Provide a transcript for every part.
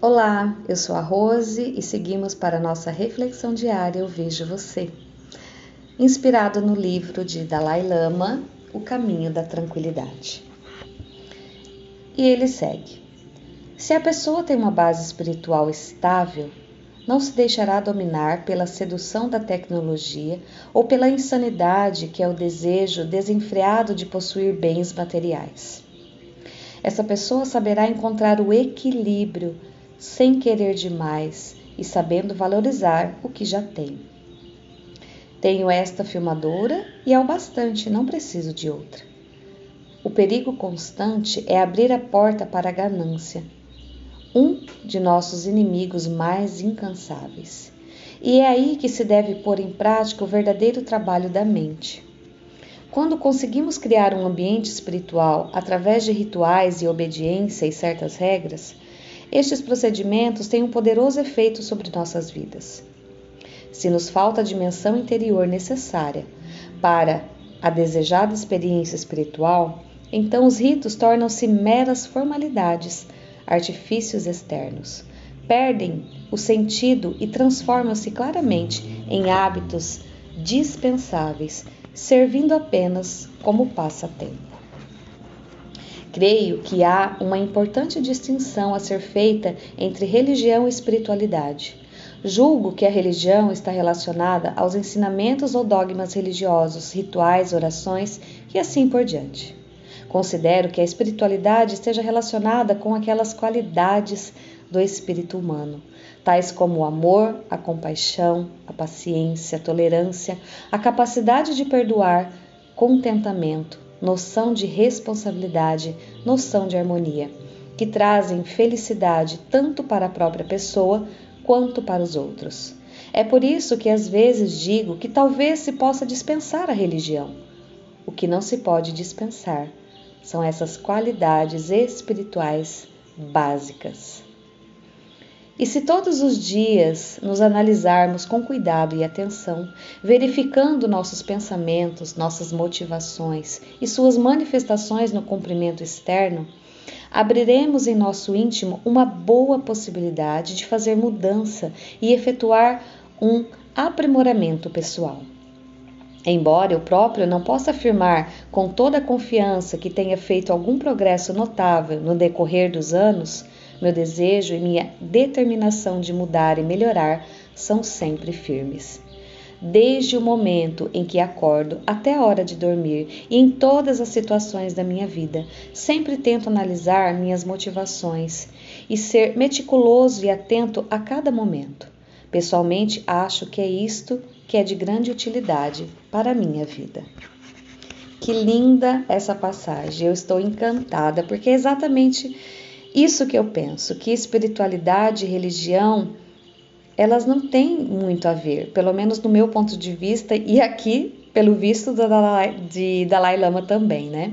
Olá, eu sou a Rose e seguimos para nossa reflexão diária Eu Vejo Você. Inspirado no livro de Dalai Lama, O Caminho da Tranquilidade. E ele segue: Se a pessoa tem uma base espiritual estável, não se deixará dominar pela sedução da tecnologia ou pela insanidade que é o desejo desenfreado de possuir bens materiais. Essa pessoa saberá encontrar o equilíbrio sem querer demais e sabendo valorizar o que já tem. Tenho esta filmadora e é o bastante, não preciso de outra. O perigo constante é abrir a porta para a ganância, um de nossos inimigos mais incansáveis. E é aí que se deve pôr em prática o verdadeiro trabalho da mente. Quando conseguimos criar um ambiente espiritual através de rituais e obediência e certas regras, estes procedimentos têm um poderoso efeito sobre nossas vidas. Se nos falta a dimensão interior necessária para a desejada experiência espiritual, então os ritos tornam-se meras formalidades, artifícios externos. Perdem o sentido e transformam-se claramente em hábitos dispensáveis, servindo apenas como passatempo. Creio que há uma importante distinção a ser feita entre religião e espiritualidade. Julgo que a religião está relacionada aos ensinamentos ou dogmas religiosos, rituais, orações e assim por diante. Considero que a espiritualidade esteja relacionada com aquelas qualidades do espírito humano, tais como o amor, a compaixão, a paciência, a tolerância, a capacidade de perdoar, contentamento, noção de responsabilidade, noção de harmonia, que trazem felicidade tanto para a própria pessoa quanto para os outros. É por isso que às vezes digo que talvez se possa dispensar a religião. O que não se pode dispensar são essas qualidades espirituais básicas. E se todos os dias nos analisarmos com cuidado e atenção, verificando nossos pensamentos, nossas motivações e suas manifestações no cumprimento externo, abriremos em nosso íntimo uma boa possibilidade de fazer mudança e efetuar um aprimoramento pessoal. Embora eu próprio não possa afirmar com toda a confiança que tenha feito algum progresso notável no decorrer dos anos, meu desejo e minha determinação de mudar e melhorar são sempre firmes. Desde o momento em que acordo até a hora de dormir e em todas as situações da minha vida, sempre tento analisar minhas motivações e ser meticuloso e atento a cada momento. Pessoalmente, acho que é isto que é de grande utilidade para a minha vida. Que linda essa passagem! Eu estou encantada porque é exatamente isso que eu penso, que espiritualidade e religião, elas não têm muito a ver, pelo menos no meu ponto de vista, e aqui, pelo visto do Dalai, de Dalai Lama também, né?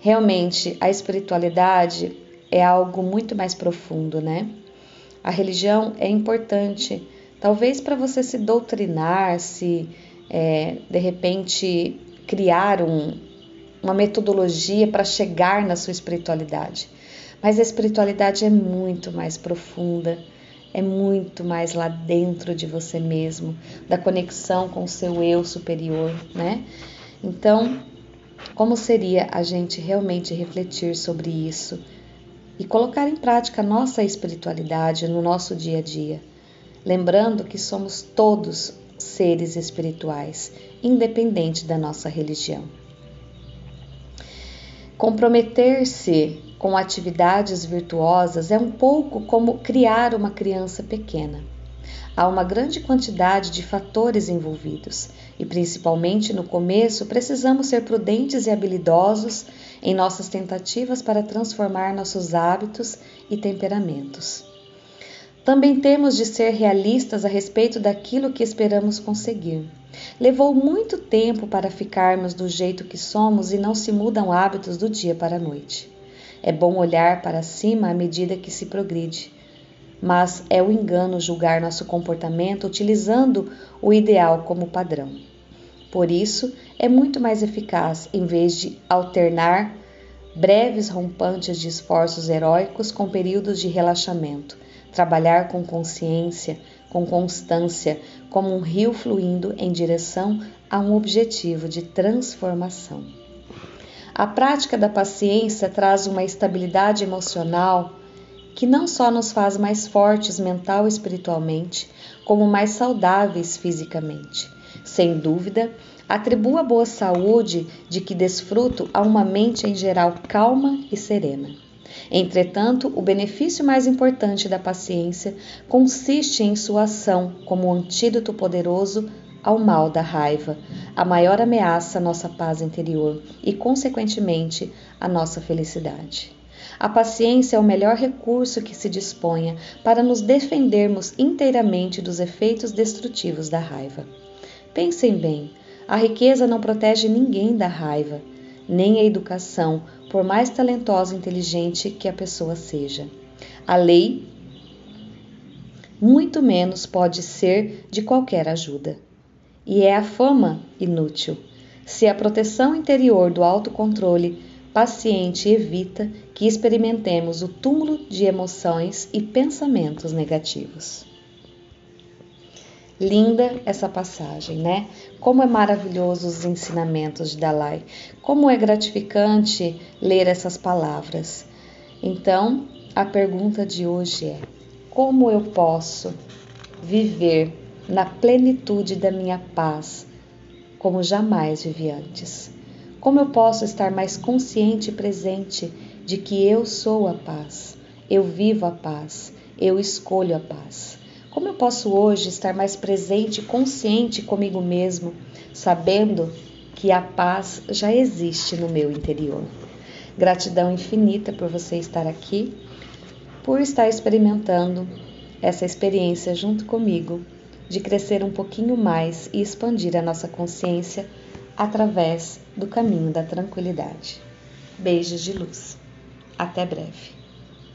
Realmente, a espiritualidade é algo muito mais profundo, né? A religião é importante, talvez para você se doutrinar, se é, de repente criar um, uma metodologia para chegar na sua espiritualidade. Mas a espiritualidade é muito mais profunda, é muito mais lá dentro de você mesmo, da conexão com o seu eu superior, né? Então, como seria a gente realmente refletir sobre isso e colocar em prática a nossa espiritualidade no nosso dia a dia, lembrando que somos todos seres espirituais, independente da nossa religião. Comprometer-se com atividades virtuosas é um pouco como criar uma criança pequena. Há uma grande quantidade de fatores envolvidos e, principalmente no começo, precisamos ser prudentes e habilidosos em nossas tentativas para transformar nossos hábitos e temperamentos. Também temos de ser realistas a respeito daquilo que esperamos conseguir. Levou muito tempo para ficarmos do jeito que somos e não se mudam hábitos do dia para a noite. É bom olhar para cima à medida que se progride, mas é o engano julgar nosso comportamento utilizando o ideal como padrão. Por isso, é muito mais eficaz, em vez de alternar breves rompantes de esforços heróicos com períodos de relaxamento, trabalhar com consciência, com constância, como um rio fluindo em direção a um objetivo de transformação. A prática da paciência traz uma estabilidade emocional que não só nos faz mais fortes mental e espiritualmente, como mais saudáveis fisicamente. Sem dúvida, atribuo a boa saúde de que desfruto a uma mente em geral calma e serena. Entretanto, o benefício mais importante da paciência consiste em sua ação como um antídoto poderoso ao mal da raiva, a maior ameaça à nossa paz interior e, consequentemente, à nossa felicidade. A paciência é o melhor recurso que se disponha para nos defendermos inteiramente dos efeitos destrutivos da raiva. Pensem bem, a riqueza não protege ninguém da raiva, nem a educação, por mais talentosa e inteligente que a pessoa seja. A lei, muito menos, pode ser de qualquer ajuda. E é a fama inútil. Se a proteção interior do autocontrole paciente evita que experimentemos o túmulo de emoções e pensamentos negativos. Linda essa passagem, né? Como é maravilhoso os ensinamentos de Dalai, como é gratificante ler essas palavras. Então, a pergunta de hoje é: como eu posso viver na plenitude da minha paz como jamais vivi antes? Como eu posso estar mais consciente e presente de que eu sou a paz, eu vivo a paz, eu escolho a paz? Como eu posso hoje estar mais presente e consciente comigo mesmo, sabendo que a paz já existe no meu interior? Gratidão infinita por você estar aqui, por estar experimentando essa experiência junto comigo, de crescer um pouquinho mais e expandir a nossa consciência através do caminho da tranquilidade. Beijos de luz. Até breve.